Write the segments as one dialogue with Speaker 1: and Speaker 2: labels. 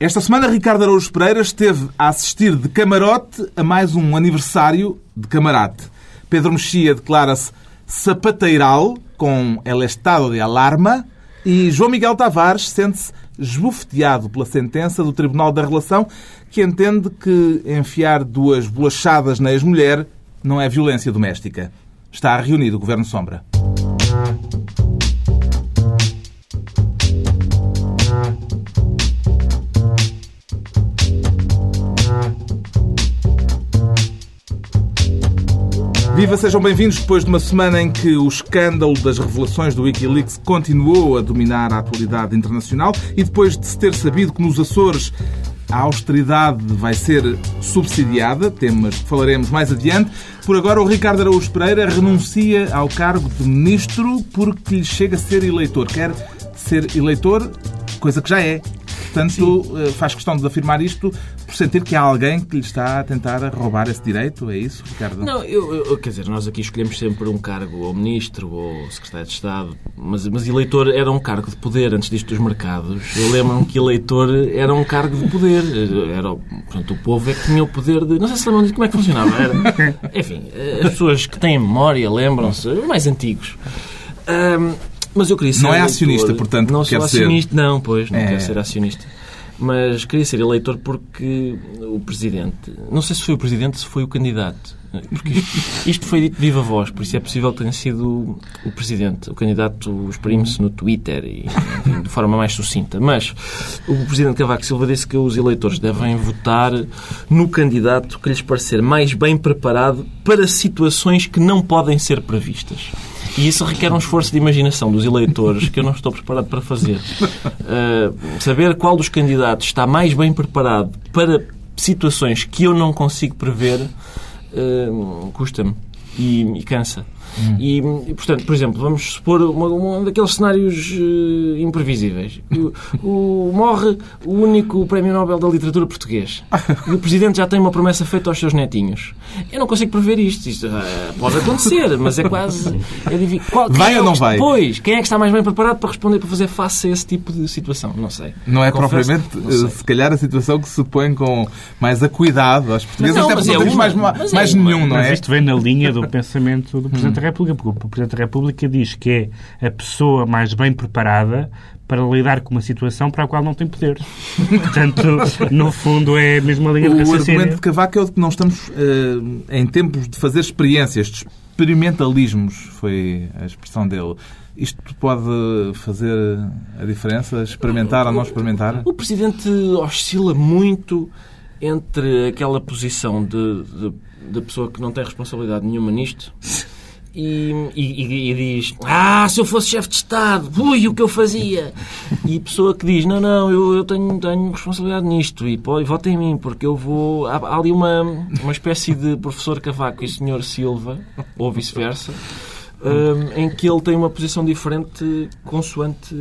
Speaker 1: Esta semana, Ricardo Araújo Pereira esteve a assistir de camarote a mais um aniversário de camarate. Pedro Mexia declara-se sapateiral, com el estado de alarma, e João Miguel Tavares sente-se esbofeteado pela sentença do Tribunal da Relação, que entende que enfiar duas bolachadas na ex-mulher não é violência doméstica. Está reunido o Governo Sombra. Viva, sejam bem-vindos depois de uma semana em que o escândalo das revelações do Wikileaks continuou a dominar a atualidade internacional e depois de se ter sabido que nos Açores a austeridade vai ser subsidiada, temas que falaremos mais adiante. Por agora, o Ricardo Araújo Pereira renuncia ao cargo de ministro porque lhe chega a ser eleitor. Quer ser eleitor, coisa que já é. Portanto, Sim. Eh, faz questão de afirmar isto por sentir que há alguém que lhe está a tentar roubar esse direito. É isso, Ricardo?
Speaker 2: Não, eu, eu, quer dizer, nós aqui escolhemos sempre um cargo ou ministro ou secretário de Estado, mas, mas eleitor era um cargo de poder antes disto dos mercados. Eu lembro-me que eleitor era um cargo de poder. Era, portanto, o povo é que tinha o poder de. Não sei se lembram como é que funcionava. Era, enfim, as pessoas que têm memória lembram-se, mais antigos. Um, mas eu queria ser.
Speaker 1: Não é acionista, portanto,
Speaker 2: não
Speaker 1: sou
Speaker 2: acionista,
Speaker 1: ser...
Speaker 2: não, pois, não é... quero ser acionista mas queria ser eleitor porque o Presidente, não sei se foi o Presidente, se foi o candidato, porque isto, isto foi dito viva voz, por isso é possível que tenha sido o Presidente. O candidato exprime-se no Twitter e enfim, de forma mais sucinta. Mas o Presidente Cavaco Silva disse que os eleitores devem votar no candidato que lhes parecer mais bem preparado para situações que não podem ser previstas. E isso requer um esforço de imaginação dos eleitores que eu não estou preparado para fazer. Uh, saber qual dos candidatos está mais bem preparado para situações que eu não consigo prever uh, custa-me e, e cansa. Hum. E, e, portanto, por exemplo, vamos supor uma, um daqueles cenários uh, imprevisíveis. O, o, morre o único Prémio Nobel da Literatura Português. E o Presidente já tem uma promessa feita aos seus netinhos. Eu não consigo prever isto. Isto uh, pode acontecer, mas é quase... É Qual,
Speaker 1: vai
Speaker 2: é
Speaker 1: ou não vai?
Speaker 2: Pois, quem é que está mais bem preparado para responder, para fazer face a esse tipo de situação? Não sei.
Speaker 1: Não é Confesso, propriamente, não se calhar, a situação que se põe com mais acuidado aos portugueses. Mas não, mas é uma, mais, mais é nenhum, não é?
Speaker 3: Mas isto vem na linha do pensamento do Presidente hum. República, porque o Presidente da República diz que é a pessoa mais bem preparada para lidar com uma situação para a qual não tem poder. Portanto, no fundo, é a mesma linha de
Speaker 1: raciocínio. O argumento de Cavaco é o de que não estamos uh, em tempos de fazer experiências, de experimentalismos, foi a expressão dele. Isto pode fazer a diferença? Experimentar ou não experimentar?
Speaker 2: O Presidente oscila muito entre aquela posição de, de, de pessoa que não tem responsabilidade nenhuma nisto e, e, e, diz Ah, se eu fosse chefe de Estado, ui, o que eu fazia? E pessoa que diz Não, não, eu, eu tenho, tenho responsabilidade nisto e, pô, vota em mim, porque eu vou. Há, há ali uma, uma espécie de professor Cavaco e senhor Silva, ou vice-versa em que ele tem uma posição diferente consoante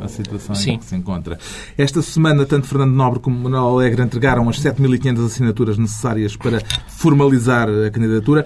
Speaker 1: a situação Sim. em que se encontra. Esta semana, tanto Fernando Nobre como Manuel Alegre entregaram as 7.500 assinaturas necessárias para formalizar a candidatura.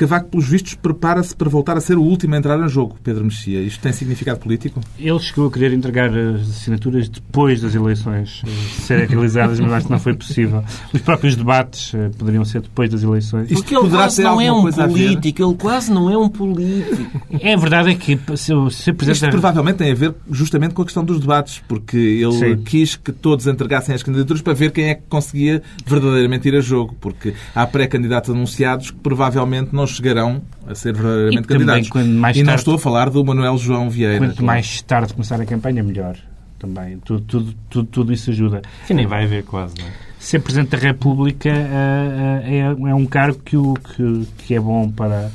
Speaker 1: Cavaco, pelos vistos, prepara-se para voltar a ser o último a entrar em jogo, Pedro Mexia. Isto tem significado político?
Speaker 3: Ele chegou a querer entregar as assinaturas depois das eleições eh, serem realizadas, mas acho que não foi possível. Os próprios debates eh, poderiam ser depois das eleições.
Speaker 2: Isto Porque ele quase não é um político, ele quase não é um político.
Speaker 3: É verdade é que se, se
Speaker 1: Isto provavelmente tem a ver justamente com a questão dos debates, porque ele Sim. quis que todos entregassem as candidaturas para ver quem é que conseguia verdadeiramente ir a jogo, porque há pré-candidatos anunciados que provavelmente não chegarão a ser verdadeiramente e candidatos. e não estou a falar do Manuel João Vieira.
Speaker 3: Quanto claro. mais tarde começar a campanha, melhor. Também. Tudo, tudo, tudo, tudo isso ajuda.
Speaker 4: Sim, nem vai haver quase, não é?
Speaker 3: Ser Presidente da República uh, uh, é, é um cargo que, o, que, que é bom para,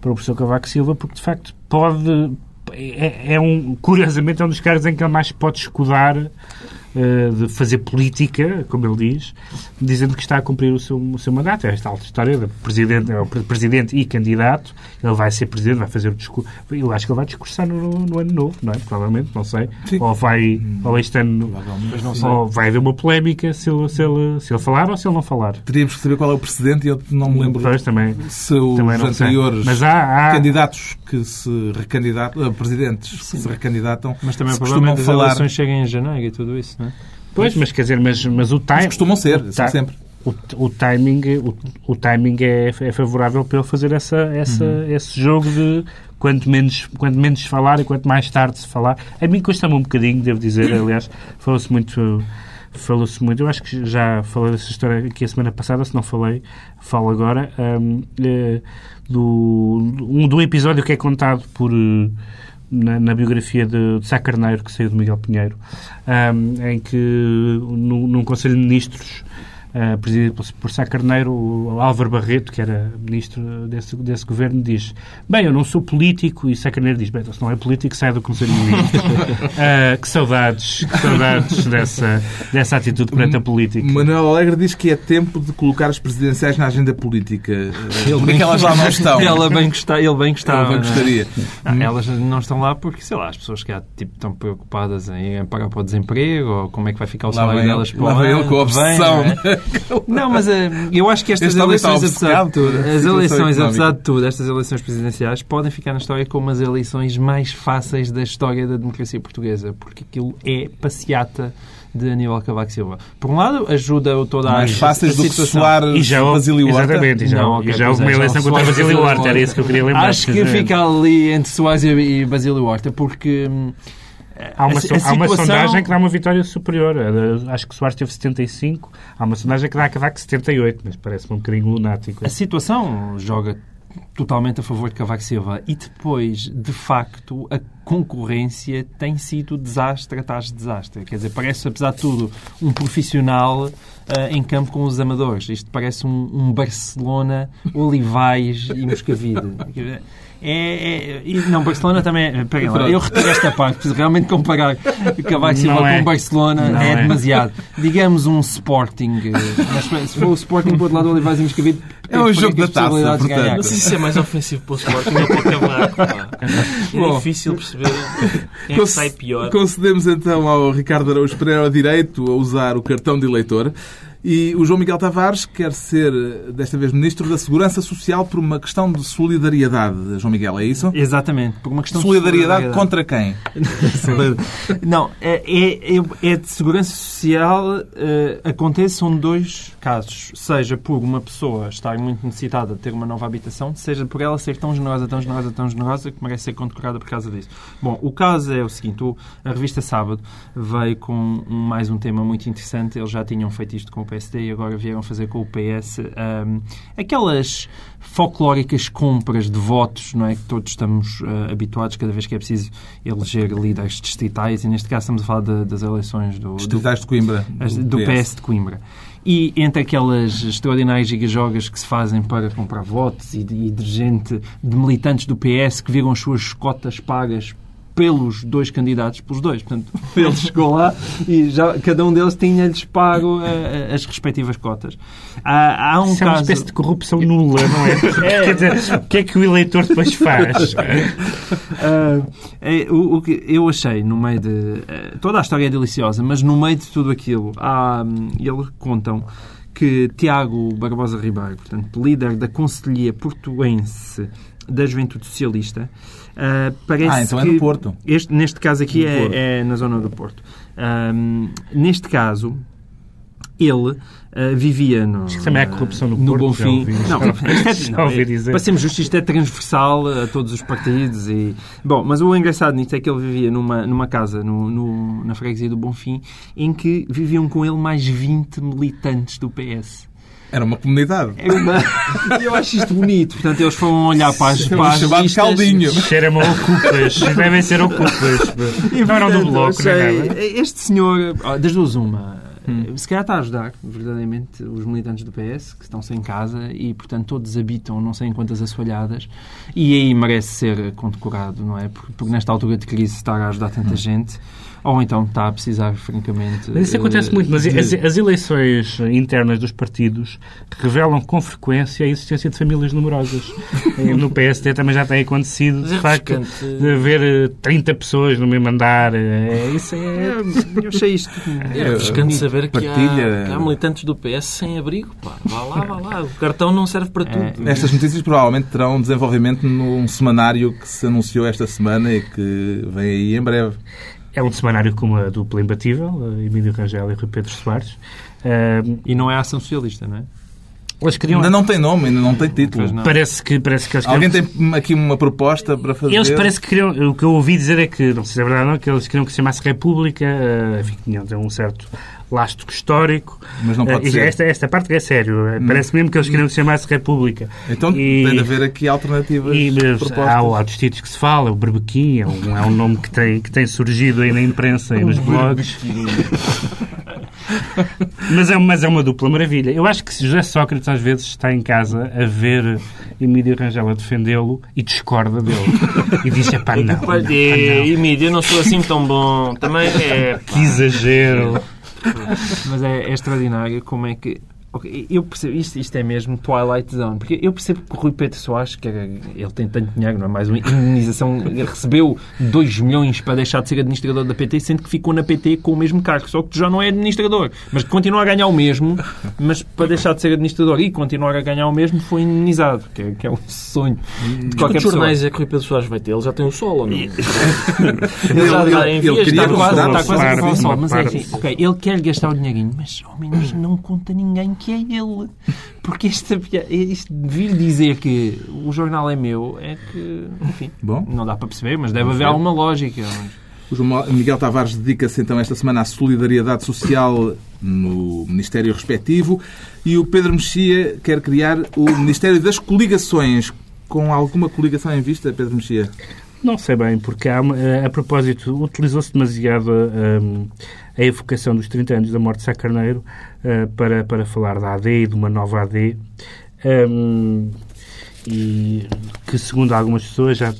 Speaker 3: para o professor Cavaco Silva, porque de facto pode. É, é um, curiosamente, é um dos cargos em que ele mais pode escudar eh, de fazer política, como ele diz, dizendo que está a cumprir o seu, o seu mandato. É esta alta história de presidente, é presidente e candidato. Ele vai ser presidente, vai fazer o discurso. Eu acho que ele vai discursar no, no ano novo, não é? Provavelmente, não sei. Sim. Ou vai, hum, ou este ano, ou vai haver uma polémica se ele, se, ele, se ele falar ou se ele não falar.
Speaker 1: Teríamos que saber qual é o precedente e eu não me lembro
Speaker 3: pois, também,
Speaker 1: se os também anteriores Mas há, há... candidatos que se recandidatam, uh, presidentes Sim. que se recandidatam,
Speaker 4: mas também provavelmente falar... as eleições cheguem em janeiro e tudo isso, não é?
Speaker 3: Pois, mas quer dizer, mas, mas o time...
Speaker 1: Mas costumam ser,
Speaker 3: ti-
Speaker 1: sempre.
Speaker 3: O, o timing, o, o timing é, é favorável para ele fazer essa, essa, esse jogo de quanto menos, quanto menos falar e quanto mais tarde se falar. A mim custa-me um bocadinho, devo dizer, aliás, falou-se muito. Falou-se muito, eu acho que já falei dessa história aqui a semana passada, se não falei, falo agora, hum, eh, do, um, do episódio que é contado por, na, na biografia de, de Sá Carneiro, que saiu de Miguel Pinheiro, hum, em que no- num Conselho de Ministros Uh, presidido por, por Sá Carneiro, o Álvaro Barreto, que era ministro desse, desse governo, diz: Bem, eu não sou político. E Sá Carneiro diz: Bem, então, se não é político, sai do Conselho de Ministros. Uh, que saudades, que saudades dessa, dessa atitude perante a política.
Speaker 1: Manuel Alegre diz que é tempo de colocar as presidenciais na agenda política. Como é que elas lá não estão?
Speaker 5: Ela bem gosta, ele bem gostava.
Speaker 1: Bem
Speaker 5: não é?
Speaker 1: gostaria.
Speaker 5: Ah, elas não estão lá porque, sei lá, as pessoas que há, tipo, estão preocupadas em pagar para o desemprego ou como é que vai ficar o
Speaker 1: Lá
Speaker 5: salário
Speaker 1: vem
Speaker 5: delas
Speaker 1: ele-
Speaker 5: para o
Speaker 1: lá vem
Speaker 5: ano
Speaker 1: ele com a
Speaker 5: que vem,
Speaker 1: obsessão.
Speaker 5: Não mas eh, eu acho que estas eleições, apesar de tudo, as eleições, apesar de tudo, estas eleições presidenciais podem ficar na história como as eleições mais fáceis da história da democracia portuguesa, porque aquilo é passeata de Aníbal Cavaco Silva. Por um lado, ajuda toda a
Speaker 1: Mais fáceis do que
Speaker 5: situação.
Speaker 1: Soares,
Speaker 3: E já
Speaker 1: Basílio Horta.
Speaker 3: exatamente, e já,
Speaker 5: Não,
Speaker 3: houve-
Speaker 5: ok,
Speaker 3: e já houve uma
Speaker 5: é,
Speaker 3: eleição contra
Speaker 5: Soares
Speaker 3: Basílio Horta, era isso que eu queria lembrar.
Speaker 5: Acho que fica ali entre Soares e e Basílio Horta, porque hum,
Speaker 3: Há uma,
Speaker 5: a- a
Speaker 3: há uma
Speaker 5: situação-
Speaker 3: sondagem que dá uma vitória superior. A- Acho que Soares teve 75. Há uma sondagem que dá a Cavaco 78, mas parece-me um bocadinho lunático.
Speaker 5: A situação joga totalmente a favor de Cavaco Silva e depois, de facto, a concorrência tem sido desastre atrás de desastre. Quer dizer, parece, apesar de tudo, um profissional ah, em campo com os amadores. Isto parece um, um Barcelona, Olivais e Moscavide. É, é- e- não, Barcelona também. é- Pera lá, eu retiro esta parte, preciso realmente comparar Cavaco Silva
Speaker 3: Não é.
Speaker 5: com Barcelona
Speaker 3: Não
Speaker 5: é,
Speaker 3: é.
Speaker 5: demasiado. Digamos um Sporting. eh, mas se for o Sporting para o outro lado do Olivais e Moscavide,
Speaker 1: É um jogo da taça,
Speaker 5: possibilidades de
Speaker 1: portanto.
Speaker 5: ganhar.
Speaker 2: Não sei se isso é mais ofensivo para o Sporting ou para o Cavaco. É
Speaker 5: Bom.
Speaker 2: difícil perceber quem é que sai pior.
Speaker 1: Concedemos então ao Ricardo Araújo Pereira o direito a usar o cartão de eleitor. E o João Miguel Tavares quer ser, desta vez, Ministro da Segurança Social por uma questão de solidariedade. João Miguel, é isso?
Speaker 5: Exatamente, por uma questão de
Speaker 1: Solidariedade contra quem?
Speaker 5: Não, é, é, é- é de segurança social. eh, acontece são dois casos. Seja por uma pessoa estar muito necessitada de ter uma nova habitação, seja por ela ser tão generosa, tão generosa, tão generosa que merece ser condecorada por causa disso. Bom, o caso é o seguinte: a revista Sábado veio com um- mais um tema muito interessante. Eles já tinham feito isto com o PSD e agora vieram fazer com o PS. ahm, aquelas folclóricas compras de votos, não é? Que todos estamos ah, habituados cada vez que é preciso eleger líderes distritais e neste caso estamos a falar de- das eleições do, do,
Speaker 1: Distritais de Coimbra.
Speaker 5: as- do PS de Coimbra. E entre aquelas extraordinárias gigajogas que se fazem para comprar votos e de, e de gente, de militantes do PS que viram as suas cotas pagas pelos dois candidatos, pelos dois. Portanto, ele chegou lá e já, cada um deles tinha-lhes pago eh, eh, as respectivas cotas. Há, há um
Speaker 3: Isso é uma
Speaker 5: caso...
Speaker 3: espécie de corrupção nula, não é? Quer dizer, o que é que o eleitor depois faz?
Speaker 5: É, o, o que eu achei no meio de. eh, toda a história é deliciosa, mas no meio de tudo aquilo, há, hum, eles contam que Tiago Barbosa Ribeiro, portanto, líder da Conselhia Portuense da Juventude Socialista, ah, parece
Speaker 1: Ah, então é no Porto.
Speaker 5: Este, neste caso aqui é, é na zona do Porto. Neste caso, ele ah, vivia no.
Speaker 3: Acho que também há corrupção no
Speaker 5: no
Speaker 3: Porto,
Speaker 5: Bonfim.
Speaker 3: ouvi.
Speaker 5: Não, é, não,
Speaker 3: ouvi
Speaker 5: é-
Speaker 3: dizer.
Speaker 5: para sermos justos, isto é transversal a todos os partidos. E... Bom, mas o engraçado nisto é que ele vivia numa, numa casa no, no- na freguesia do Bonfim em que viviam com ele mais 20 militantes do PS.
Speaker 1: Era uma comunidade.
Speaker 5: É uma... Eu acho isto bonito. Portanto, eles foram olhar para as, as
Speaker 1: chamado
Speaker 5: listas.
Speaker 1: caldinho.
Speaker 3: Cheira-me a ocupas. Devem ser ocupas. Não eram do bloco, nada.
Speaker 5: Este senhor, das duas, uma, se calhar está a ajudar, verdadeiramente, os militantes do PS que estão sem casa e, portanto, todos habitam não sei em quantas assoalhadas e aí merece ser condecorado, não é? Porque, porque nesta altura de crise estar a ajudar tanta gente ou então está a precisar, francamente.
Speaker 3: Mas isso acontece
Speaker 5: eh,
Speaker 3: muito. Mas
Speaker 5: de-
Speaker 3: as, as eleições internas dos partidos revelam com frequência a existência de famílias numerosas. Eh, no PSD também já tem acontecido, de
Speaker 2: é
Speaker 3: facto, de haver eh, 30 pessoas no mesmo andar. Eh, Isso é...
Speaker 5: É, Eu achei isto.
Speaker 2: É refrescante saber que há, que há militantes do PS sem abrigo. Pá. Vá lá, vá lá. O cartão não serve para tudo.
Speaker 1: Estas notícias provavelmente terão desenvolvimento num semanário que se anunciou esta semana e que vem aí em breve.
Speaker 3: É um semanário com uma dupla imbatível, Emílio Rangel e Rui Pedro Soares.
Speaker 5: E não é a ação socialista, não é?
Speaker 1: Eles queriam... Ainda não tem nome, ainda não tem título.
Speaker 3: Não. Parece que, parece que eles
Speaker 1: Alguém tem aqui uma proposta para fazer?
Speaker 3: Eles parece que queriam... O que eu ouvi dizer é que, não sei se é verdade ou não, que eles queriam que se chamasse República, uh, enfim, tinham um certo lastro histórico.
Speaker 1: Mas não pode uh, ser.
Speaker 3: Esta, esta parte é sério. Hum. Parece mesmo que eles queriam que se chamasse República.
Speaker 1: Então e, tem de haver aqui alternativas e, propostas. Há,
Speaker 3: há dos títulos que se fala, o Berbequim é um, é um nome que tem, que tem surgido aí na imprensa e nos blogs. mas, é, mas é uma dupla maravilha. Eu acho que José Sócrates às vezes está em casa a ver Emílio Rangel a defendê-lo e discorda dele. E diz, pá, não.
Speaker 2: Emílio, eu não sou assim tão bom. Também é...
Speaker 3: Que exagero.
Speaker 5: Mas é, é extraordinário como é que eu percebo, isto, isto é mesmo Twilight Zone, porque eu percebo que o Rui Pedro Soares, que é, ele tem tanto dinheiro, não é mais uma indenização, recebeu 2 milhões para deixar de ser administrador da PT, sendo que ficou na PT com o mesmo cargo, só que já não é administrador, mas continua a ganhar o mesmo, mas para deixar de ser administrador e continuar a ganhar o mesmo foi indenizado, que é, que é um sonho
Speaker 2: de qualquer pessoa. jornais é que o Rui Pedro Soares vai ter? Ele já tem o sol ou não? ele,
Speaker 5: já, ele, ele, ele está quase, está quase a o sol, mas enfim, ok, ele quer gastar o dinheirinho, mas ao menos não conta ninguém que é ele. Porque esta, isto de vir dizer que o jornal é meu é que, enfim, Bom. não dá para perceber, mas deve haver alguma lógica.
Speaker 1: O Miguel Tavares dedica-se então esta semana à solidariedade social no Ministério respectivo e o Pedro Mexia quer criar o Ministério das Coligações. Com alguma coligação em vista, Pedro Mexia?
Speaker 3: Não sei bem, porque há, a propósito, utilizou-se demasiado um, a evocação dos 30 anos da morte de Sá Carneiro para, para falar da AD e de uma nova AD. Um, e que, segundo algumas pessoas, já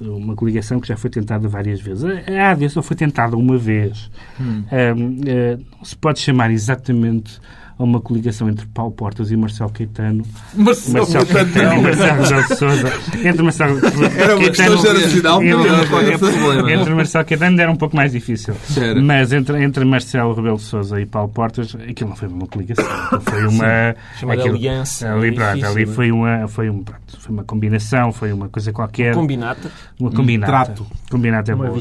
Speaker 3: uma coligação que já foi tentada várias vezes. A AD só foi tentada uma vez. Hum. Um, uh, eh, não se pode chamar exatamente a uma coligação entre Paulo Portas e Marcelo Caetano.
Speaker 1: Marcelo, Marcelo Caetano
Speaker 3: e Marcelo Rebelo de Sousa. Entre Marcelo
Speaker 1: Era uma questão geracional.
Speaker 3: Entre, entre Marcelo Caetano era um pouco mais difícil. Era. Mas entre, entre Marcelo Rebelo de Sousa e Paulo Portas, aquilo não foi uma coligação. Foi uma...
Speaker 2: Chamada aquilo, aliança.
Speaker 3: Ali, pronto, ali foi uma, foi, um, pronto, foi uma combinação, foi uma coisa qualquer.
Speaker 2: Combinata.
Speaker 3: Uma combinata. Um
Speaker 1: trato.
Speaker 3: Combinata é
Speaker 2: uma
Speaker 3: boa.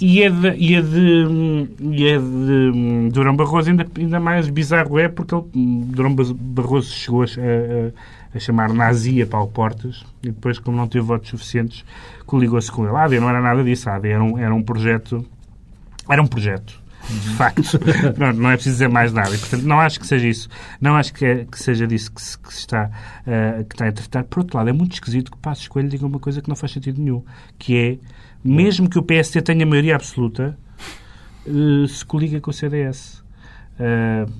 Speaker 3: E é de, e é de, e é de Durão Barroso ainda, ainda mais bizarro é porque ele, Durão Barroso chegou a, a, a chamar nazi a Paulo Portas e depois, como não teve votos suficientes, coligou-se com ele. A AD não era nada disso. A AD era um, era um projeto... Era um projeto. De facto, não, não é preciso dizer mais nada. E, portanto, não acho que seja isso. Não acho que, é, que seja disso que se, que se está, uh, que está a tratar. Por outro lado, é muito esquisito que o Passo Escolho diga uma coisa que não faz sentido nenhum, que é, mesmo que o PSD tenha maioria absoluta, uh, se coliga com o CDS. Uh,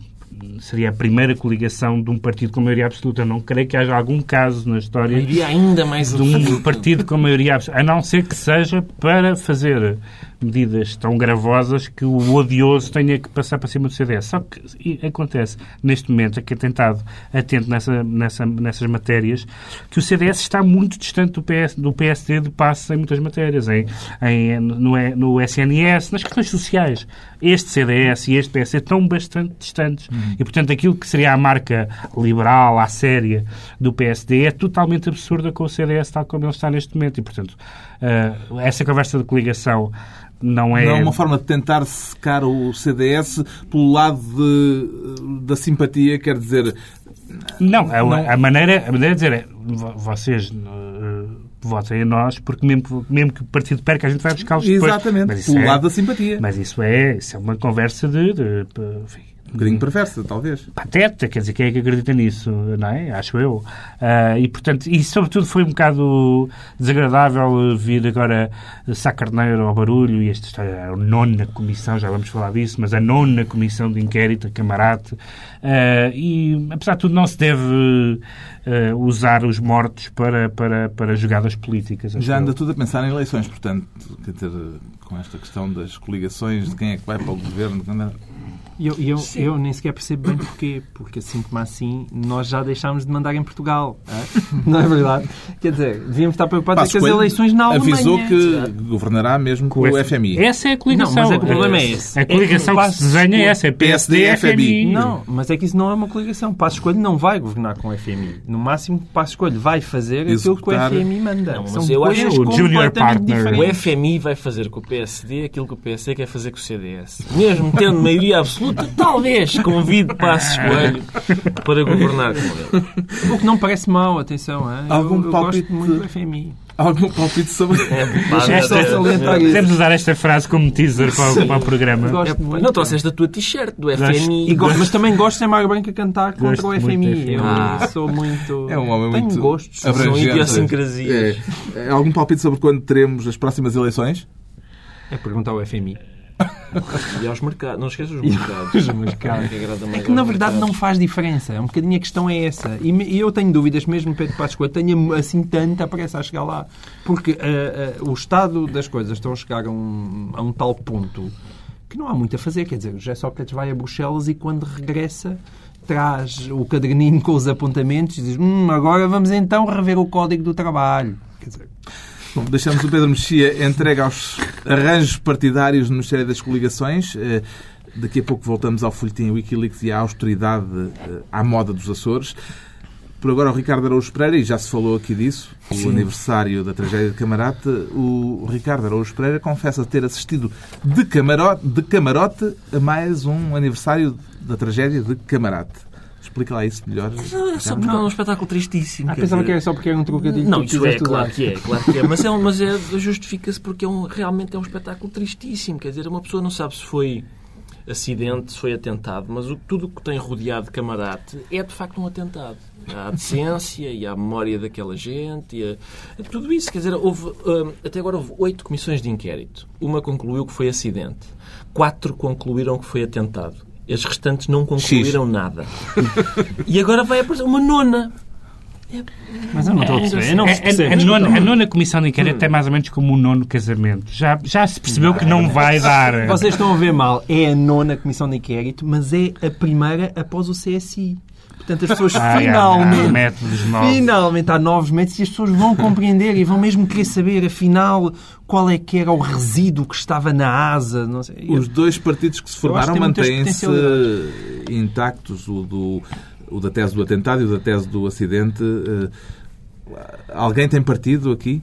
Speaker 3: seria a primeira coligação de um partido com maioria absoluta. Não creio que haja algum caso na história
Speaker 2: ainda mais
Speaker 3: de um partido com maioria absoluta, a não ser que seja para fazer medidas tão gravosas que o odioso tenha que passar para cima do CDS. Só que acontece neste momento, aqui é tentado atento nessa, nessa, nessas matérias, que o CDS está muito distante do, PS, do PSD de passo em muitas matérias, em, em, no, no SNS, nas questões sociais. Este CDS e este PSD estão bastante distantes. E, portanto, aquilo que seria a marca liberal, à séria do PSD é totalmente absurda com o CDS tal como ele está neste momento. E, portanto, uh, essa conversa de coligação não é...
Speaker 1: Não é uma forma de tentar secar o CDS pelo lado de, da simpatia, quer dizer...
Speaker 3: Não, a, não... a maneira, a maneira de dizer é vocês uh, votem a nós, porque mesmo, mesmo que o partido perca, a gente vai buscá-los depois.
Speaker 1: Exatamente, pelo é, lado da simpatia.
Speaker 3: Mas isso é, isso é uma conversa de, de, de enfim,
Speaker 1: um bocadinho perversa, talvez.
Speaker 3: Pateta, quer dizer, quem é que acredita nisso, não é? Acho eu. Uh, e, portanto, e sobretudo foi um bocado desagradável vir agora Sá Carneiro ao barulho, e esta história, a nona comissão, já vamos falar disso, mas a nona comissão de inquérito, a Camarate, uh, e, apesar de tudo, não se deve uh, usar os mortos para, para, para jogadas políticas.
Speaker 1: Já anda eu. tudo a pensar em eleições, portanto, quer dizer, com esta questão das coligações, de quem é que vai para o governo,
Speaker 5: eu, eu, eu nem sequer percebo bem porquê. Porque assim como assim, nós já deixámos de mandar em Portugal. Não é verdade? Quer dizer, devíamos estar preocupados com as
Speaker 1: Coelho
Speaker 5: eleições na Alemanha.
Speaker 1: Avisou que governará mesmo com o FMI.
Speaker 3: Essa é a coligação.
Speaker 5: Não, mas é que o problema é esse.
Speaker 3: A coligação
Speaker 5: É que
Speaker 3: que se desenha é essa. É PSD, FMI.
Speaker 5: Não, mas é que isso não é uma coligação. Passo Escolho não vai governar com o FMI. No máximo, Passo Escolho vai fazer aquilo que o. FMI manda.
Speaker 2: Não,
Speaker 5: São
Speaker 2: mas eu acho
Speaker 3: o junior
Speaker 5: completamente
Speaker 3: partner-
Speaker 5: diferentes.
Speaker 2: O FMI vai fazer com o PSD aquilo que o PSD quer fazer com o CDS. Mesmo tendo maioria absoluta, talvez convide Passos Coelho para governar com ele.
Speaker 5: O que não parece mau, atenção. Eu-
Speaker 1: Algum
Speaker 5: eu,
Speaker 1: palpite
Speaker 5: gosto muito do FMI.
Speaker 1: Algum palpite sobre...
Speaker 2: É.
Speaker 3: Podemos usar esta frase como teaser para o, para o programa.
Speaker 5: Gosto
Speaker 2: É,
Speaker 5: muito.
Speaker 2: não trouxeste a tua t-shirt do FMI.
Speaker 5: E gosto- mas também gosto de ser Mário Branco a cantar contra
Speaker 3: Gosto
Speaker 5: o FMI.
Speaker 3: FMI.
Speaker 5: Eu
Speaker 2: Ah.
Speaker 5: sou muito.
Speaker 1: É um homem
Speaker 5: Tenho
Speaker 1: muito
Speaker 5: gostos.
Speaker 2: São idiosincrasias.
Speaker 1: É. É. Algum palpite sobre quando teremos as próximas eleições?
Speaker 5: É perguntar ao FMI.
Speaker 2: E aos mercados. Não esqueças os mercados.
Speaker 5: Os mercados.
Speaker 2: Que agrada mais
Speaker 5: É que na verdade não
Speaker 2: mercados.
Speaker 5: faz diferença. É um bocadinho a questão é essa. E eu tenho dúvidas, mesmo Pedro Passos Coelho tenha assim tanta pressa a chegar lá. Porque ah, ah, o estado das coisas estão a chegar a um, a um tal ponto que não há muito a fazer. Quer dizer, o José Sócrates vai a Bruxelas e quando regressa traz o caderninho com os apontamentos e diz hum, agora vamos então rever o Código do Trabalho. Quer dizer,
Speaker 1: Bom, deixamos o Pedro Mexia entregue aos arranjos partidários no Ministério das Coligações. Eh, Daqui a pouco voltamos ao folhetim Wikileaks e à austeridade eh, à moda dos Açores. Por agora, o Ricardo Araújo Pereira, e já se falou aqui disso, o aniversário da tragédia de Camarate, o Ricardo Araújo Pereira confessa ter assistido de camarote, de camarote a mais um aniversário da tragédia de Camarate. Explica lá isso melhor.
Speaker 2: Não, é só porque é um espetáculo tristíssimo.
Speaker 5: ah, pensava
Speaker 2: dizer-
Speaker 5: que era só porque era um trocadilho
Speaker 2: Não, isso é, claro que é, claro que é. Mas, é, um- mas é, justifica-se porque é um, realmente é um espetáculo tristíssimo. Quer dizer, uma pessoa não sabe se foi acidente, se foi atentado, mas o, tudo o que tem rodeado Camarate é de facto um atentado. Há a decência e a memória daquela gente, e a- tudo isso. Quer dizer, houve, hum, até agora houve oito comissões de inquérito. Uma concluiu que foi acidente. Quatro concluíram que foi atentado. As restantes não concluíram nada. E agora vai aparecer uma nona.
Speaker 5: Mas eu não estou a perceber. Eu não percebe.
Speaker 3: a, a nona, a nona comissão de inquérito é mais ou menos como o nono casamento. Já, já se percebeu que não vai dar.
Speaker 5: Vocês estão a ver mal. É a nona comissão de inquérito, mas é a primeira após o CSI. Portanto, as pessoas
Speaker 3: Ah, é, há
Speaker 5: finalmente,
Speaker 3: métodos novos.
Speaker 5: finalmente há novos métodos e as pessoas vão compreender e vão mesmo querer saber, afinal, qual é que era o resíduo que estava na asa. Não sei.
Speaker 1: Os dois partidos que se formaram mantêm-se intactos, o, do, o da tese do atentado e o da tese do acidente. Eh, Alguém tem partido aqui,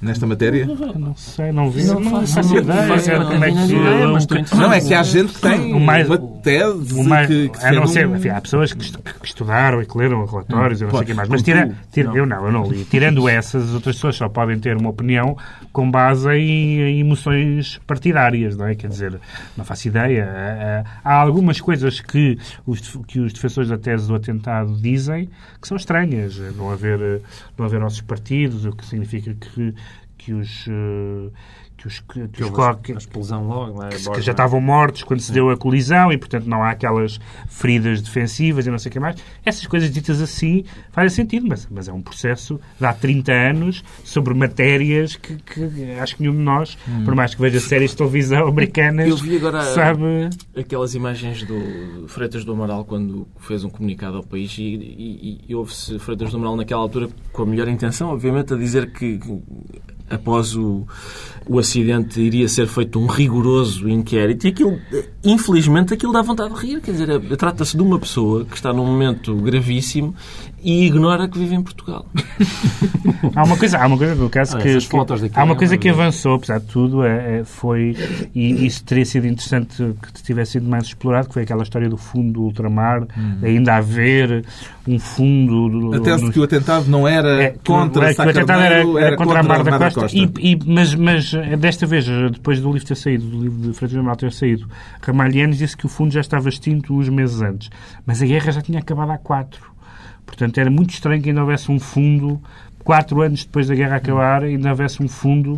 Speaker 1: nesta matéria?
Speaker 3: Não sei, não vi.
Speaker 2: Não
Speaker 3: Não,
Speaker 2: faço
Speaker 3: ideia como é que
Speaker 5: interessado.
Speaker 1: Não, é que há gente que tem
Speaker 3: O mais-
Speaker 1: uma tese
Speaker 3: o mais-
Speaker 1: que, que
Speaker 3: não
Speaker 1: um-
Speaker 3: enfim, há pessoas que, estu- que estudaram e que leram relatórios, eu não sei o que mais. Mas tira, tira- eu não, eu não li. Tirando essas, as outras pessoas só podem ter uma opinião com base em, em emoções partidárias, não é? Quer dizer, não faço ideia. Há- Há algumas coisas que os, que os defensores da tese do atentado dizem que são estranhas. Não haver, não haver nossos partidos, o que significa que, que os. eh, que os, que, que os co- que-
Speaker 5: a explosão logo. lá,
Speaker 3: que,
Speaker 5: borda.
Speaker 3: já estavam mortos quando se deu a colisão e, portanto, não há aquelas feridas defensivas e não sei o que mais. Essas coisas ditas assim fazem sentido, mas, mas é um processo de há 30 anos sobre matérias que, que acho que nenhum de nós, por mais que veja séries de televisão americanas,
Speaker 2: Eu vi agora-
Speaker 3: sabe...
Speaker 2: aquelas imagens do Freitas do Amaral quando fez um comunicado ao país e, e, e houve-se Freitas do Amaral naquela altura com a melhor intenção, obviamente, a dizer que que após o, o acidente iria ser feito um rigoroso inquérito e aquilo, infelizmente, aquilo dá vontade de rir. Quer dizer, é- trata-se de uma pessoa que está num momento gravíssimo e ignora que vive em Portugal.
Speaker 3: Há uma coisa, há uma coisa no caso
Speaker 5: Ah,
Speaker 3: que, que- há uma
Speaker 5: é
Speaker 3: coisa que avançou, apesar de tudo, é, é- foi e isso teria sido interessante que tivesse sido mais explorado, que foi aquela história do fundo do ultramar, ainda haver um fundo do,
Speaker 1: A tese de
Speaker 3: do-
Speaker 1: que o atentado não era
Speaker 3: é,
Speaker 1: contra
Speaker 3: é, atentado era, era contra a Mar da
Speaker 1: Mar
Speaker 3: Costa. E, e- mas, mas eh, desta vez, eh, depois do livro ter saído, do livro de do Amaral ter saído, Ramalhianes disse que o fundo já estava extinto uns meses antes. Mas a guerra já tinha acabado há quatro. Portanto, era muito estranho que ainda houvesse um fundo quatro anos depois da guerra acabar, ainda houvesse um fundo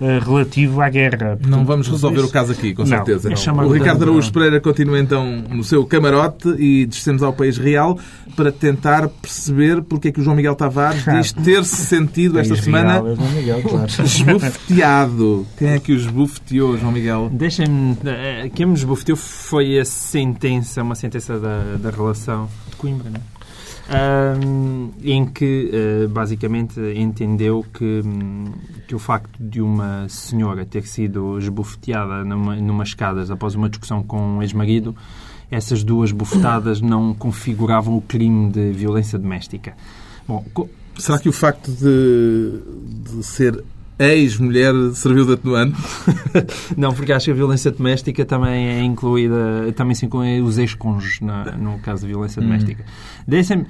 Speaker 3: uh, relativo à guerra.
Speaker 1: Portanto, não vamos resolver isso... o caso aqui, com
Speaker 3: não,
Speaker 1: certeza. Não. O Ricardo Araújo Pereira continua então no seu camarote e descemos ao país real para tentar perceber porque é que o João Miguel Tavares diz ter-se sentido esta semana
Speaker 3: é Miguel, claro.
Speaker 1: esbufeteado. Quem é que o esbufeteou, João Miguel?
Speaker 5: Deixem-me... Eh, quem me esbufeteou foi a sentença, uma sentença da, da relação de Coimbra, não é? Um, em que uh, basicamente entendeu que, um, que o facto de uma senhora ter sido esbofeteada numa, numa escadas após uma discussão com um ex-marido, essas duas bofetadas não configuravam o crime de violência doméstica.
Speaker 1: Bom, Será que o facto de, de ser ex-mulher serviu de atenuante?
Speaker 5: não, porque acho que a violência doméstica também é incluída, também se inclui os ex-cônjuges no caso de violência hum. doméstica. Deixem-me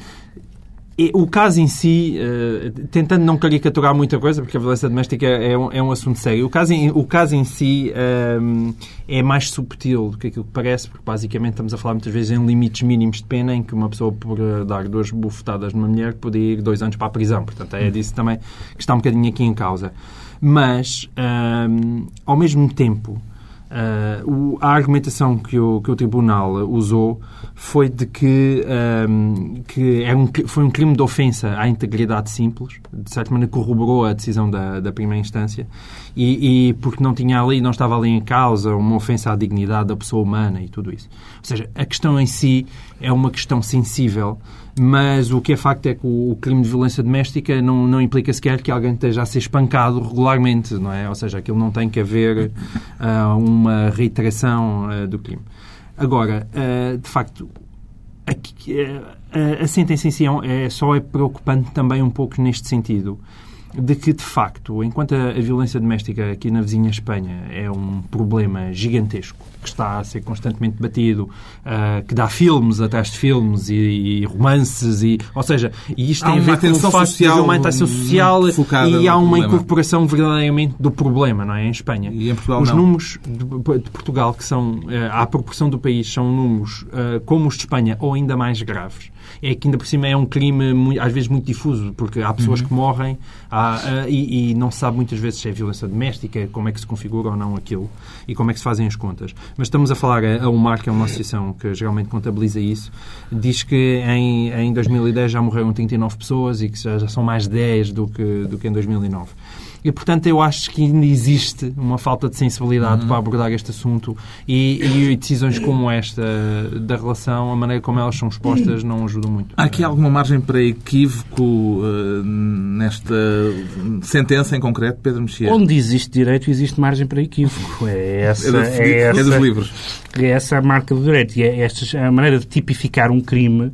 Speaker 5: o caso em si, uh, tentando não caricaturar muita coisa, porque a violência doméstica é um, é um assunto sério, o caso em, o caso em si uh, é mais subtil do que aquilo que parece, porque basicamente estamos a falar muitas vezes em limites mínimos de pena, em que uma pessoa, por dar duas bufetadas numa mulher, pode ir dois anos para a prisão. Portanto, é disso também que está um bocadinho aqui em causa. Mas, ao mesmo tempo, Uh, o, a argumentação que o, que o Tribunal usou foi de que, que é um, foi um crime de ofensa à integridade simples, de certa maneira corroborou a decisão da, da primeira instância, e, e, porque não tinha ali, não estava ali em causa uma ofensa à dignidade da pessoa humana e tudo isso. Ou seja, a questão em si é uma questão sensível mas o que é facto é que o, crime de violência doméstica não, não implica sequer que alguém esteja a ser espancado regularmente, não é? Ou seja, aquilo não tem que haver uh, uma reiteração uh, do crime. Agora, uh, de facto, aqui, a sentença em si é, é, só é preocupante também um pouco neste sentido de que, de facto, enquanto a, a, violência doméstica aqui na vizinha Espanha é um problema gigantesco, que está a ser constantemente debatido, uh, que dá filmes atrás de filmes e, e, romances, e, ou seja, e isto tem a ver com o facto social, de uma atenção social e há uma incorporação verdadeiramente do problema, não é? Em Espanha.
Speaker 1: E em Portugal
Speaker 5: Os
Speaker 1: não.
Speaker 5: números de, de, Portugal, que são, uh, à proporção do país, são números uh, como os de Espanha ou ainda mais graves é que ainda por cima é um crime às vezes muito difuso, porque há pessoas uhum. que morrem há, uh, e, e, não se sabe muitas vezes se é violência doméstica, como é que se configura ou não aquilo e como é que se fazem as contas. Mas estamos a falar, a UMAR, que é uma associação que geralmente contabiliza isso, diz que em, em 2010 já morreram 39 pessoas e que já, já são mais 10 do que, do que em 2009. E, portanto, eu acho que ainda existe uma falta de sensibilidade uhum. para abordar este assunto e, e, decisões como esta da relação, a maneira como elas são expostas, não ajudam muito.
Speaker 1: Há aqui alguma margem para equívoco uh, nesta sentença em concreto, Pedro Mexia?
Speaker 3: Onde existe direito, existe margem para equívoco. É, essa, é,
Speaker 1: é,
Speaker 3: essa,
Speaker 1: é dos livros.
Speaker 3: É essa a marca do direito. E é esta, a maneira de tipificar um crime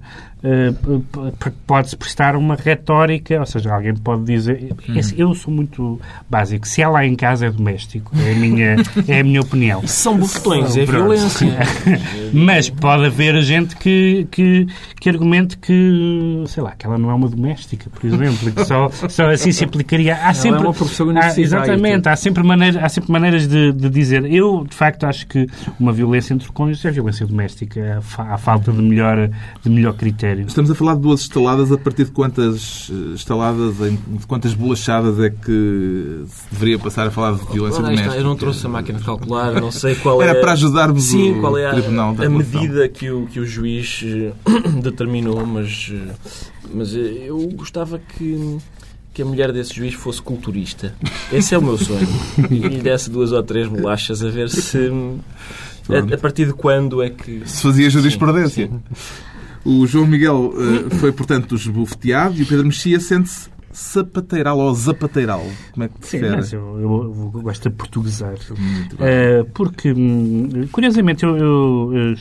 Speaker 3: pode-se prestar uma retórica, ou seja, alguém pode dizer. Hum. Eu sou muito básico. Se ela em casa é doméstico, é a minha, é a minha opinião.
Speaker 2: São bufetões, é violência.
Speaker 3: Mas pode haver gente que, que, que argumente que, sei lá, que ela não é uma doméstica, por exemplo, que só, só assim se aplicaria. Há sempre,
Speaker 5: é professora
Speaker 3: há, Exatamente, há sempre, maneira, há sempre maneiras de, de, dizer. Eu, de facto, acho que uma violência entre cônjuges é violência doméstica. Há falta de melhor, de melhor critério critério.
Speaker 1: Estamos a falar de duas estaladas a partir de quantas eh, estaladas, de quantas bolachadas é que se deveria passar a falar de violência doméstica?
Speaker 2: Eu não trouxe a máquina de calcular, não sei qual
Speaker 1: Era
Speaker 2: é...
Speaker 1: Era para ajudarmos
Speaker 2: Sim,
Speaker 1: o
Speaker 2: qual é a,
Speaker 1: Tribunal
Speaker 2: da a medida que o, que o juiz eh, determinou, mas, eh, mas eu gostava que que a mulher desse juiz fosse culturista. Esse é o meu sonho. E lhe desse duas ou três bolachas a ver se. A, a, partir de quando é que.
Speaker 1: Se fazia jurisprudência. O João Miguel uh, foi, portanto, esbofeteado e o Pedro Mexia sente-se sapateiral ou zapateiral? Como é que
Speaker 3: Sim, mas eu, eu, eu, gosto de portuguesar. Uh, porque, hum, curiosamente, eu, eu, eu,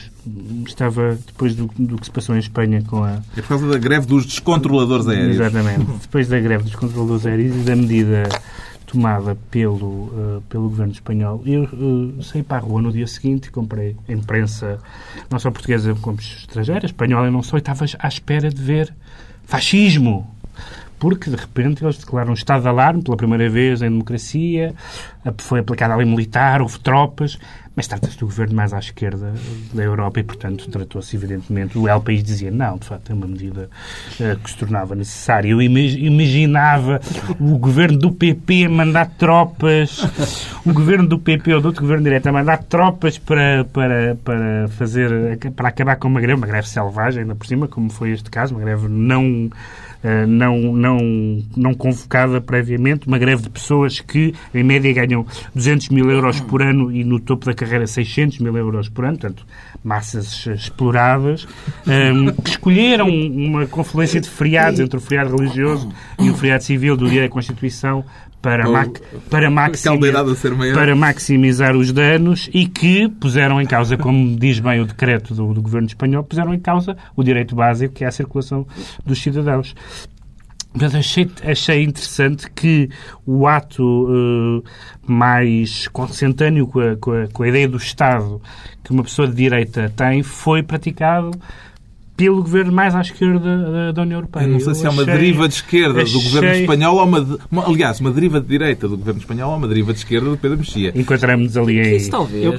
Speaker 3: estava, depois do, do que se passou em Espanha com a...
Speaker 1: É por causa da greve dos descontroladores aéreos.
Speaker 3: Exatamente. depois da greve dos controladores aéreos e da medida tomada pelo, uh, pelo governo espanhol. Eu uh, saí para a rua no dia seguinte e comprei a imprensa, não só portuguesa como estrangeira, espanhola não só, e estava à espera de ver fascismo. Porque, de repente, eles declaram um estado de alarme pela primeira vez em democracia, foi aplicada a lei militar, houve tropas, Mas trata-se do governo mais à esquerda da Europa e, portanto, tratou-se, evidentemente, o El País dizia não, de facto, é uma medida uh, que se tornava necessária. Eu imaginava o governo do PP mandar tropas, o governo do PP ou do outro governo direto a mandar tropas para, para, para fazer, para acabar com uma greve, uma greve selvagem, ainda por cima, como foi este caso, uma greve não não, não, não convocada previamente, uma greve de pessoas que, em média, ganham 200 mil euros por ano e no topo da carreira 600 mil euros por ano, portanto, massas exploradas, ehm, que escolheram uma confluência de feriados entre o feriado religioso e o feriado civil do dia da Constituição para, ma para, maximizar, para maximizar os danos e que puseram em causa, como diz bem o decreto do, do governo espanhol, puseram em causa o direito básico que é a circulação dos cidadãos. Mas achei, achei interessante que o ato uh, mais consentâneo com a, com, a, com a ideia do Estado que uma pessoa de direita tem foi praticado pelo governo mais à esquerda da, União Europeia.
Speaker 1: Eu não sei se é uma deriva de esquerda achei... do governo espanhol ou uma, uma, aliás, uma deriva de direita do governo espanhol ou uma deriva de esquerda do Pedro Mexia.
Speaker 3: Encontramos ali em...
Speaker 2: Isso talvez. Eu,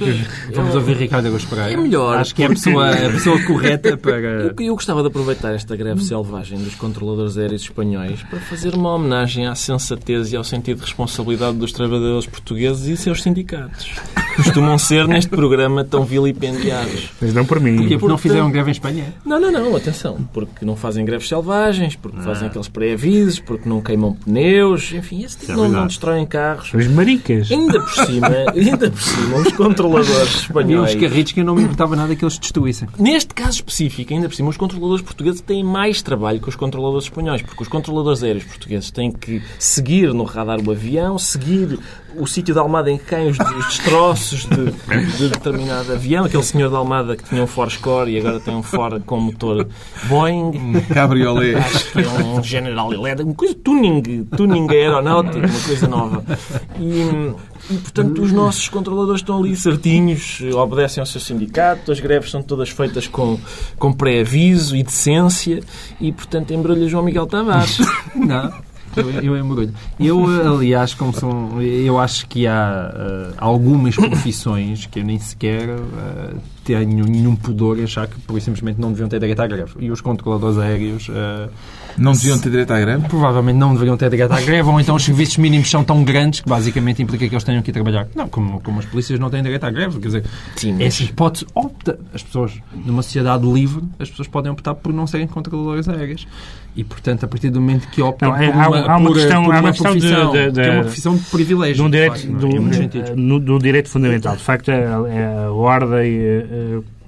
Speaker 5: vamos ouvir Ricardo Agostinho
Speaker 2: Pereira. É melhor.
Speaker 5: Acho que é a pessoa, a pessoa correta para...
Speaker 2: Eu, eu gostava de aproveitar esta greve selvagem dos controladores aéreos espanhóis para fazer uma homenagem à sensatez e ao sentido de responsabilidade dos trabalhadores portugueses e seus sindicatos. Costumam ser neste programa tão vilipendiados.
Speaker 3: Mas não por mim.
Speaker 5: Porque, porque não fizeram greve em Espanha?
Speaker 2: Não, não, não, atenção. Porque não fazem greves selvagens, porque ah. fazem aqueles pré-avisos, porque não queimam pneus, enfim, esse tipo é não, não destroem carros.
Speaker 3: Os maricas.
Speaker 2: Ainda por cima, ainda por cima, os controladores espanhóis.
Speaker 5: E os carritos que eu não me importava nada que eles destruíssem.
Speaker 2: Neste caso específico, ainda por cima, os controladores portugueses têm mais trabalho que os controladores espanhóis, porque os controladores aéreos portugueses têm que seguir no radar o avião, seguir o sítio de Almada em que caem os, destroços de, de, determinado avião, aquele senhor de Almada que tinha um Ford Score e agora tem um Ford com motor Boeing.
Speaker 1: Um cabriolé.
Speaker 2: Acho que é um General Electric, uma coisa tuning, tuning aeronáutico, uma coisa nova. E, e, portanto, os nossos controladores estão ali certinhos, obedecem ao seu sindicato, as greves são todas feitas com, com pré-aviso e decência, e, portanto, embrulha João Miguel Tavares.
Speaker 5: Não. Eu, eu embrulho. Eu, aliás, como são, eu acho que há uh, algumas profissões que eu nem sequer uh, tenho nenhum pudor em achar que, por simplesmente, não deviam ter direito à greve. E os controladores aéreos... Uh,
Speaker 1: não deviam ter direito à greve?
Speaker 5: Provavelmente não deveriam ter direito à greve, ou então os serviços mínimos são tão grandes que basicamente implica que eles tenham que ir trabalhar. Não, como, como as polícias não têm direito à greve. Quer dizer, Sim, mas... essa hipótese opta. As pessoas, numa sociedade livre, as pessoas podem optar por não serem controladores aéreos. E, portanto, a partir do momento que optam não,
Speaker 3: é, por uma, há, há uma por, questão, por uma, há uma questão
Speaker 5: profissão,
Speaker 3: de, de, de,
Speaker 5: que é uma profissão de privilégio.
Speaker 3: Do direito, facto, do, no, do direito fundamental. De facto, a, a ordem... A,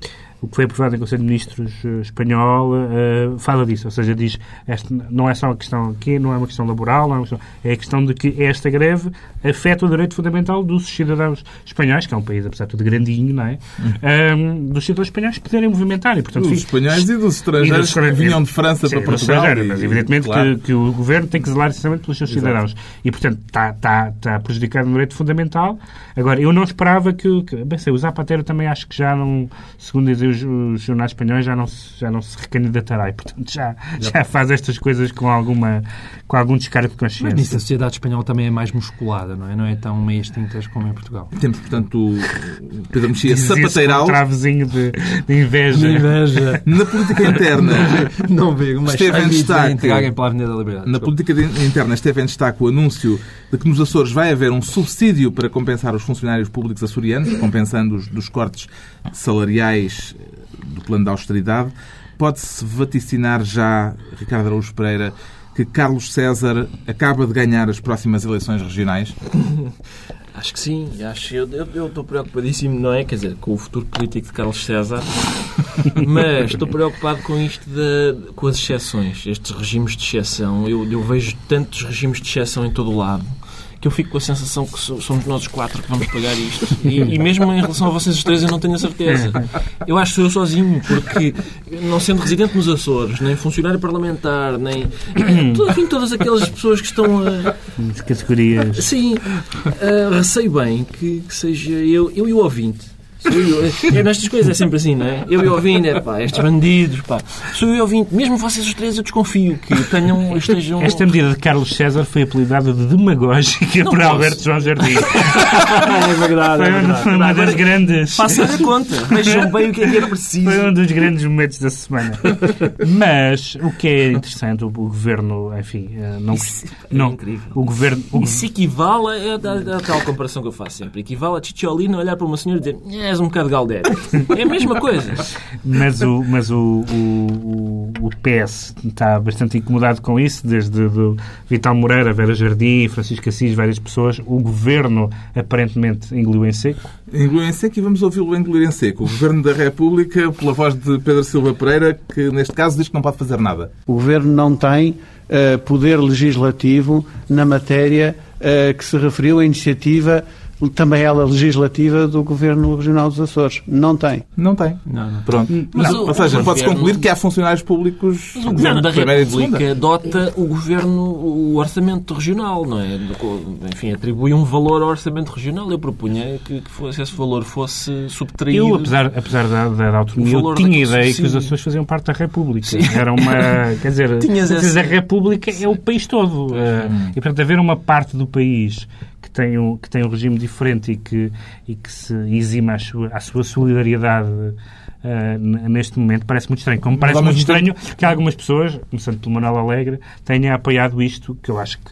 Speaker 3: o que foi aprovado em Conselho de Ministros uh, espanhol uh, fala disso, ou seja, diz este, não é só uma questão aqui, não é uma questão laboral, não é, questão, é a questão de que esta greve afeta o direito fundamental dos cidadãos espanhóis, que é um país, apesar de tudo, grandinho, não é? Um, dos cidadãos espanhóis poderem movimentar. E, portanto,
Speaker 1: dos espanhóis e dos estrangeiros, e dos que vinham de França sim, para Portugal.
Speaker 3: E, mas, evidentemente, claro. que, que, o governo tem que zelar essencialmente pelos seus Exato. cidadãos. E, portanto, está, está, está prejudicado no direito fundamental. Agora, eu não esperava que, que bem sei, o Zapatero também acho que já não, segundo dizem os, os jornais espanhóis, já não, já não se recandidatará e, portanto, já, já faz estas coisas com, alguma, com algum descargo de consciência. Mas
Speaker 5: nisso a sociedade espanhola também é mais musculada, não é? Não é tão meias tintas como em Portugal.
Speaker 1: Temos, portanto, Pedro Mexia sapateiral.
Speaker 3: Um travezinho de, de inveja.
Speaker 5: De inveja.
Speaker 1: Na política interna.
Speaker 5: não vejo, mas
Speaker 1: esteve em destaque.
Speaker 5: Pela Avenida da Liberdade.
Speaker 1: Na política interna esteve em destaque o anúncio de que nos Açores vai haver um subsídio para compensar os funcionários públicos açorianos, compensando-os dos cortes salariais do plano de austeridade. Pode-se vaticinar já, Ricardo Araújo Pereira, que Carlos César acaba de ganhar as próximas eleições regionais?
Speaker 2: Acho que sim, acho. Eu, eu, eu, estou preocupadíssimo, não é? Quer dizer, com o futuro político de Carlos César, mas estou preocupado com isto, de, com as exceções, estes regimes de exceção. Eu, eu vejo tantos regimes de exceção em todo o lado que eu fico com a sensação que somos nós quatro que vamos pagar isto. E, e, mesmo em relação a vocês os três, eu não tenho a certeza. Eu acho que sou eu sozinho, porque não sendo residente nos Açores, nem funcionário parlamentar, nem. Enfim, todas aquelas pessoas que estão a.
Speaker 3: As categorias.
Speaker 2: Sim. Uh, receio bem que, que seja eu, eu e o ouvinte Sou eu. É, nestas coisas é sempre assim, não é? Eu e o ouvinte, é pá, estes bandidos, pá. Sou eu e o ouvinte. Mesmo vocês os três, eu desconfio que tenham, estejam...
Speaker 3: Esta medida de Carlos César foi apelidada de demagógica por
Speaker 2: posso.
Speaker 3: Alberto João Jardim.
Speaker 5: é verdade,
Speaker 3: Foi,
Speaker 5: é
Speaker 3: uma-
Speaker 5: verdade.
Speaker 3: foi uma das grandes.
Speaker 2: Façam a conta. Vejam bem o que é que é preciso.
Speaker 3: Foi um dos grandes momentos da semana. Mas o que é interessante, o, governo, enfim, eh, não,
Speaker 2: Isso é
Speaker 3: não
Speaker 2: incrível.
Speaker 3: o governo, o,
Speaker 2: Isso equivale a, a, a tal comparação que eu faço sempre. Equivale a Cicciolina olhar para uma senhora e dizer és um bocado galdério. É a mesma coisa.
Speaker 3: mas o, mas o, o, o, PS está bastante incomodado com isso, desde do Vital Moreira, Vera Jardim, Francisco Assis, várias pessoas. O governo aparentemente engoliu em seco.
Speaker 1: Engoliu em seco e vamos ouvi-lo engolir em seco. O Governo da República, pela voz de Pedro Silva Pereira, que neste caso diz que não pode fazer nada.
Speaker 6: O Governo não tem eh, poder legislativo na matéria eh, que se referiu à iniciativa, também ela legislativa, do Governo Regional dos Açores. Não tem.
Speaker 1: Não tem.
Speaker 5: Não, não.
Speaker 1: Pronto.
Speaker 2: Mas
Speaker 1: Não.
Speaker 2: o-
Speaker 1: Ou seja, pode-se
Speaker 2: governo-
Speaker 1: concluir que há funcionários públicos
Speaker 2: Mas o Governo da República dota o Governo, o orçamento regional, não é? Enfim, atribui um valor ao orçamento regional. Eu propunha que, que fosse, esse valor fosse subtraído.
Speaker 3: Eu, apesar, apesar da, da, da autonomia, eu tinha ideia que os. Açores faziam parte da República. Era uma. Quer dizer,
Speaker 2: Tinhas essa-
Speaker 3: a República é o país todo. Eh, E, portanto, haver uma parte do país tem um, que tem um regime diferente e que, e que se exima a sua, a sua solidariedade. N- neste momento parece muito estranho. Como parece muito
Speaker 1: mesmo tempo-
Speaker 3: estranho que algumas pessoas, começando pelo Manuel Alegre, tenham apoiado isto, que eu acho que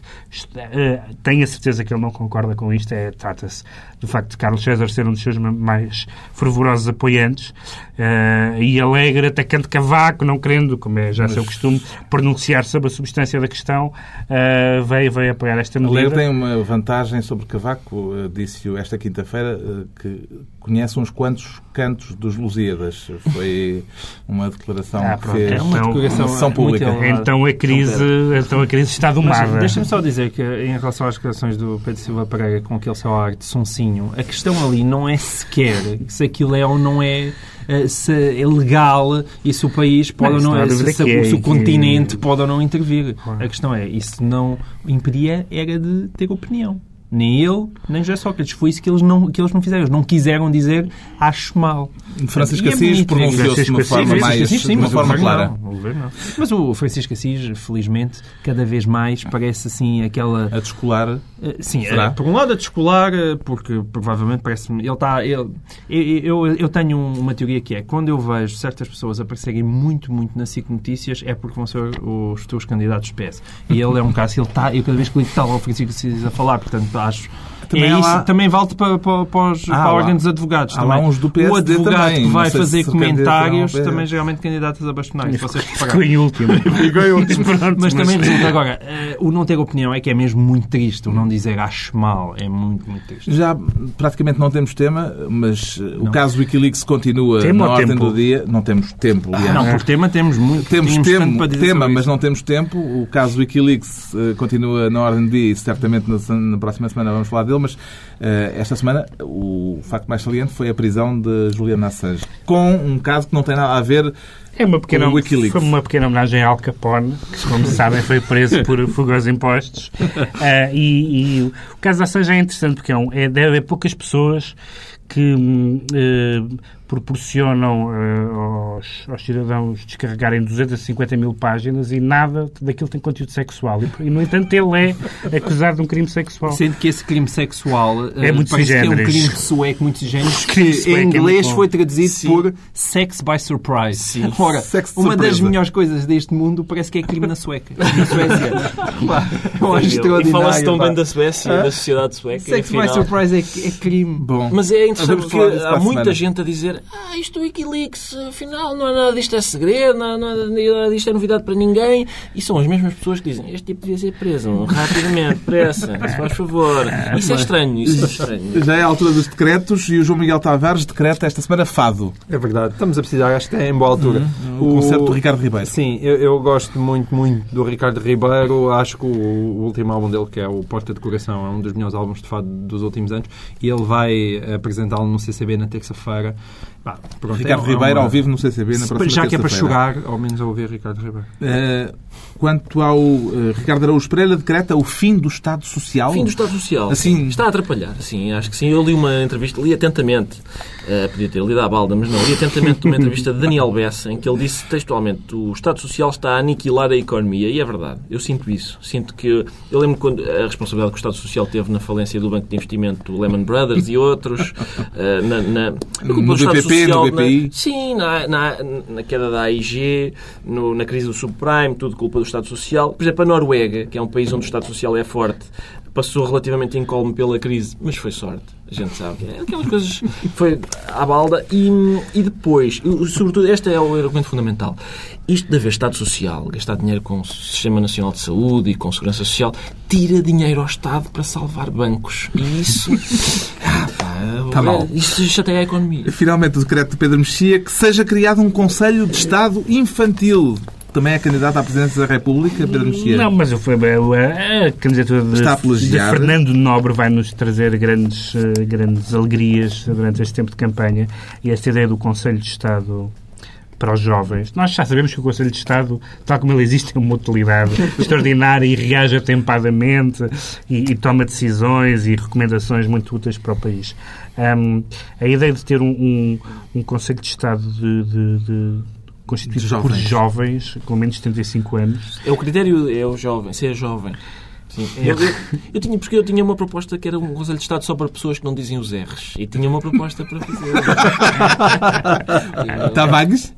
Speaker 3: eh, tenho a certeza que ele não concorda com isto. É, Trata-se do facto de Carlos César ser um dos seus ma- mais fervorosos apoiantes eh, e Alegre atacando cavaco, não querendo, como é já seu costume, pronunciar sobre a substância da questão, eh, veio, veio apoiar esta medida.
Speaker 1: Alegre tem uma vantagem sobre Cavaco, disse-o esta quinta-feira, que conhece uns quantos cantos dos Lusíadas. Foi uma declaração
Speaker 3: Ah,
Speaker 1: que fez
Speaker 3: É uma
Speaker 5: declaração
Speaker 1: pública.
Speaker 3: Então a crise, então a crise está domada.
Speaker 5: Deixa-me só dizer que, em relação às declarações do Pedro Silva Pereira com aquele seu ar de sonsinho, a questão ali não é sequer se aquilo é ou não é, eh, se é legal e se o país pode
Speaker 3: Não,
Speaker 5: ou não, é, se, se-
Speaker 3: é,
Speaker 5: se o
Speaker 3: que-
Speaker 5: continente pode ou não intervir.
Speaker 3: Claro.
Speaker 5: A questão é, isso não impedia era de ter opinião. Nem ele, nem José Sócrates. Foi isso que eles não, que eles não fizeram. Eles não quiseram dizer acho mal.
Speaker 1: Francisco
Speaker 5: é
Speaker 1: Assis pronunciou-se de uma forma mais
Speaker 5: sim,
Speaker 1: de uma
Speaker 5: mas o
Speaker 1: forma clara.
Speaker 5: não. Mas o Francisco Assis, felizmente, cada vez mais parece assim aquela.
Speaker 1: A descolar.
Speaker 5: Eh, Sim,
Speaker 1: Será?
Speaker 5: eh, por um lado a descolar, eh, porque provavelmente parece-me. Ele está. Ele, eu, eu, eu tenho uma teoria que é quando eu vejo certas pessoas aparecerem muito, muito na SIC Notícias é porque vão ser os futuros candidatos PS. E ele é um caso, ele está. Eu cada vez que ligo está lá o Francisco Assis a falar, portanto acho.
Speaker 1: Também
Speaker 5: é
Speaker 1: lá-
Speaker 5: também vale para, para, para os
Speaker 1: Ah,
Speaker 5: para órgãos dos advogados.
Speaker 1: há
Speaker 5: também.
Speaker 1: uns do
Speaker 5: o
Speaker 1: PSD
Speaker 5: advogado
Speaker 1: também,
Speaker 5: que vai
Speaker 1: não
Speaker 5: fazer comentários
Speaker 1: ao-
Speaker 5: também geralmente candidatos a bastonários. se vocês
Speaker 3: Ficou em último. Pronto,
Speaker 5: Mas também resulta agora, eh, o não ter opinião é que é mesmo muito triste. O não dizer acho mal é muito, muito triste.
Speaker 1: Já praticamente não temos tema, mas eh, o caso Wikileaks continua na ordem
Speaker 3: tempo?
Speaker 1: do dia. Não temos tempo, aliás.
Speaker 5: Não, por tema temos muito.
Speaker 1: Temos
Speaker 5: tanto
Speaker 1: tema, mas não temos tempo. O caso Wikileaks eh, continua na ordem do dia e certamente na, na próxima semana vamos falar dele, mas eh, esta semana o facto mais saliente foi a prisão de Juliana Assange, com um caso que não tem nada a ver
Speaker 3: É uma pequena,
Speaker 1: O Wikileaks.
Speaker 3: foi uma pequena homenagem a Al Capone, que, como sabem, foi preso por fuga impostos. Ah, e, e o caso da Assange é interessante, porque é, um, é, deve haver poucas pessoas que hum, eh, proporcionam eh, aos, aos cidadãos descarregarem 250 mil páginas e nada daquilo tem conteúdo sexual. E, no entanto, ele é acusado de um crime sexual.
Speaker 5: Sendo que esse crime sexual eh,
Speaker 3: É muito
Speaker 5: parece que é um crime sueco muito géneros que
Speaker 3: é
Speaker 5: em
Speaker 3: muito
Speaker 5: inglês
Speaker 3: bom.
Speaker 5: foi traduzido
Speaker 2: Sim.
Speaker 5: por Sex by Surprise.
Speaker 2: Sim.
Speaker 5: Ora, uma das melhores coisas deste mundo parece que é crime na Sueca. Na Suécia. Pá, acho
Speaker 2: E fala-se tão
Speaker 5: pá.
Speaker 2: bem da Suécia, da sociedade sueca.
Speaker 5: Sex by
Speaker 2: afinal.
Speaker 5: Surprise é, é crime.
Speaker 1: Bom.
Speaker 2: Mas é interessante porque há
Speaker 1: a
Speaker 2: muita
Speaker 1: semana.
Speaker 2: gente a dizer ah, isto do Wikileaks, afinal, não é nada disto é segredo, não, não, nada disto é novidade para ninguém. E são as mesmas pessoas que dizem este tipo devia ser preso rapidamente, pressa, se faz favor. Isso é estranho, isso é estranho.
Speaker 1: Já é a altura dos decretos e o João Miguel Tavares decreta esta semana fado,
Speaker 5: É verdade. Estamos a precisar, acho que é em boa altura.
Speaker 1: o concerto do Ricardo Ribeiro.
Speaker 5: Sim, eu, eu gosto muito, muito do Ricardo Ribeiro. Acho que o, o último álbum dele, que é o Porta de Coração, é um dos melhores álbuns de fado dos últimos anos. E ele vai apresentá-lo no CCB na terça-feira. Pá, pronto,
Speaker 1: Ricardo
Speaker 5: é- é
Speaker 1: Ribeiro
Speaker 5: uma-
Speaker 1: ao vivo no CCB na próxima
Speaker 5: Já que é para chorar, ao menos a ouvir Ricardo Ribeiro.
Speaker 1: Eh, quanto ao eh, Ricardo Araújo Pereira, decreta o fim do Estado Social.
Speaker 2: Fim do Estado Social.
Speaker 1: Assim-
Speaker 2: Está a atrapalhar, sim, acho que sim. Eu li uma entrevista, li atentamente, eh, podia ter lido à balda, mas não, li atentamente uma entrevista de Daniel Bessa, em que ele disse textualmente o Estado Social está a aniquilar a economia. E é verdade, eu sinto isso. Sinto que. Eu lembro quando a responsabilidade que o Estado Social teve na falência do Banco de Investimento Lehman Brothers e outros, eh, na, na, na
Speaker 1: No BPP, no
Speaker 2: na-
Speaker 1: BPI.
Speaker 2: sim, na, na, na queda da AIG, no- na crise do subprime, tudo culpa do Estado Social. Por exemplo, a Noruega, que é um país onde o Estado Social é forte, passou relativamente incólume pela crise, mas foi sorte. A gente sabe. É aquelas coisas foi à balda. E, e depois, sobretudo, este é o argumento fundamental. Isto de haver Estado Social, gastar dinheiro com o Sistema Nacional de Saúde e com Segurança Social, tira dinheiro ao Estado para salvar bancos. E isso. Ah, pá,
Speaker 1: Tá mal.
Speaker 2: Isso chateia a economia.
Speaker 1: Finalmente, o decreto de Pedro Mexia que seja criado um Conselho de Estado infantil. Também é candidato à presidência da República, Pedro Mexia?
Speaker 3: Não, mas eu fui, a, candidatura de, de. Fernando Nobre vai nos trazer grandes, eh, grandes alegrias durante este tempo de campanha e esta ideia do Conselho de Estado para os jovens. Nós já sabemos que o Conselho de Estado, tal como ele existe, é uma utilidade extraordinária e reage atempadamente e, e toma decisões e recomendações muito úteis para o país. Hum, a ideia de ter um, um, um Conselho de Estado de, de- de- constituído
Speaker 1: De
Speaker 3: por
Speaker 1: jovens.
Speaker 3: jovens com menos de 75 anos
Speaker 2: É o critério é o jovem, ser jovem. Sim. Eu, eu, eu tinha, porque eu tinha uma proposta que era um Conselho de Estado só para pessoas que não dizem os R's. E tinha uma proposta para fazer.
Speaker 1: Tavares?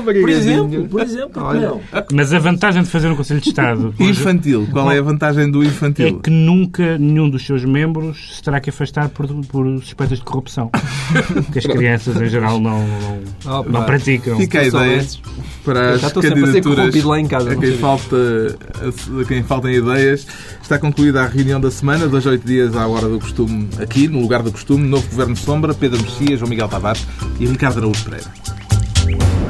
Speaker 2: por exemplo, por exemplo, por que não?
Speaker 3: Mas a vantagem de fazer um Conselho de Estado
Speaker 1: Infantil. Qual é a vantagem do
Speaker 3: é
Speaker 1: infantil?
Speaker 3: que nunca nenhum dos seus membros se terá que afastar por, por suspeitas de corrupção. que as crianças, em geral, não, não, não praticam.
Speaker 1: Fica a ideia para as
Speaker 5: Já estou sempre a ser
Speaker 1: candidaturas
Speaker 5: corrompido lá em casa,
Speaker 1: a
Speaker 5: não
Speaker 1: quem, falta, a quem faltam ideias. Está concluída a reunião da semana, dois oito dias à hora do costume, aqui, no lugar do costume, novo Governo Sombra, Pedro Messias, João Miguel Tavares e Ricardo Araújo Pereira.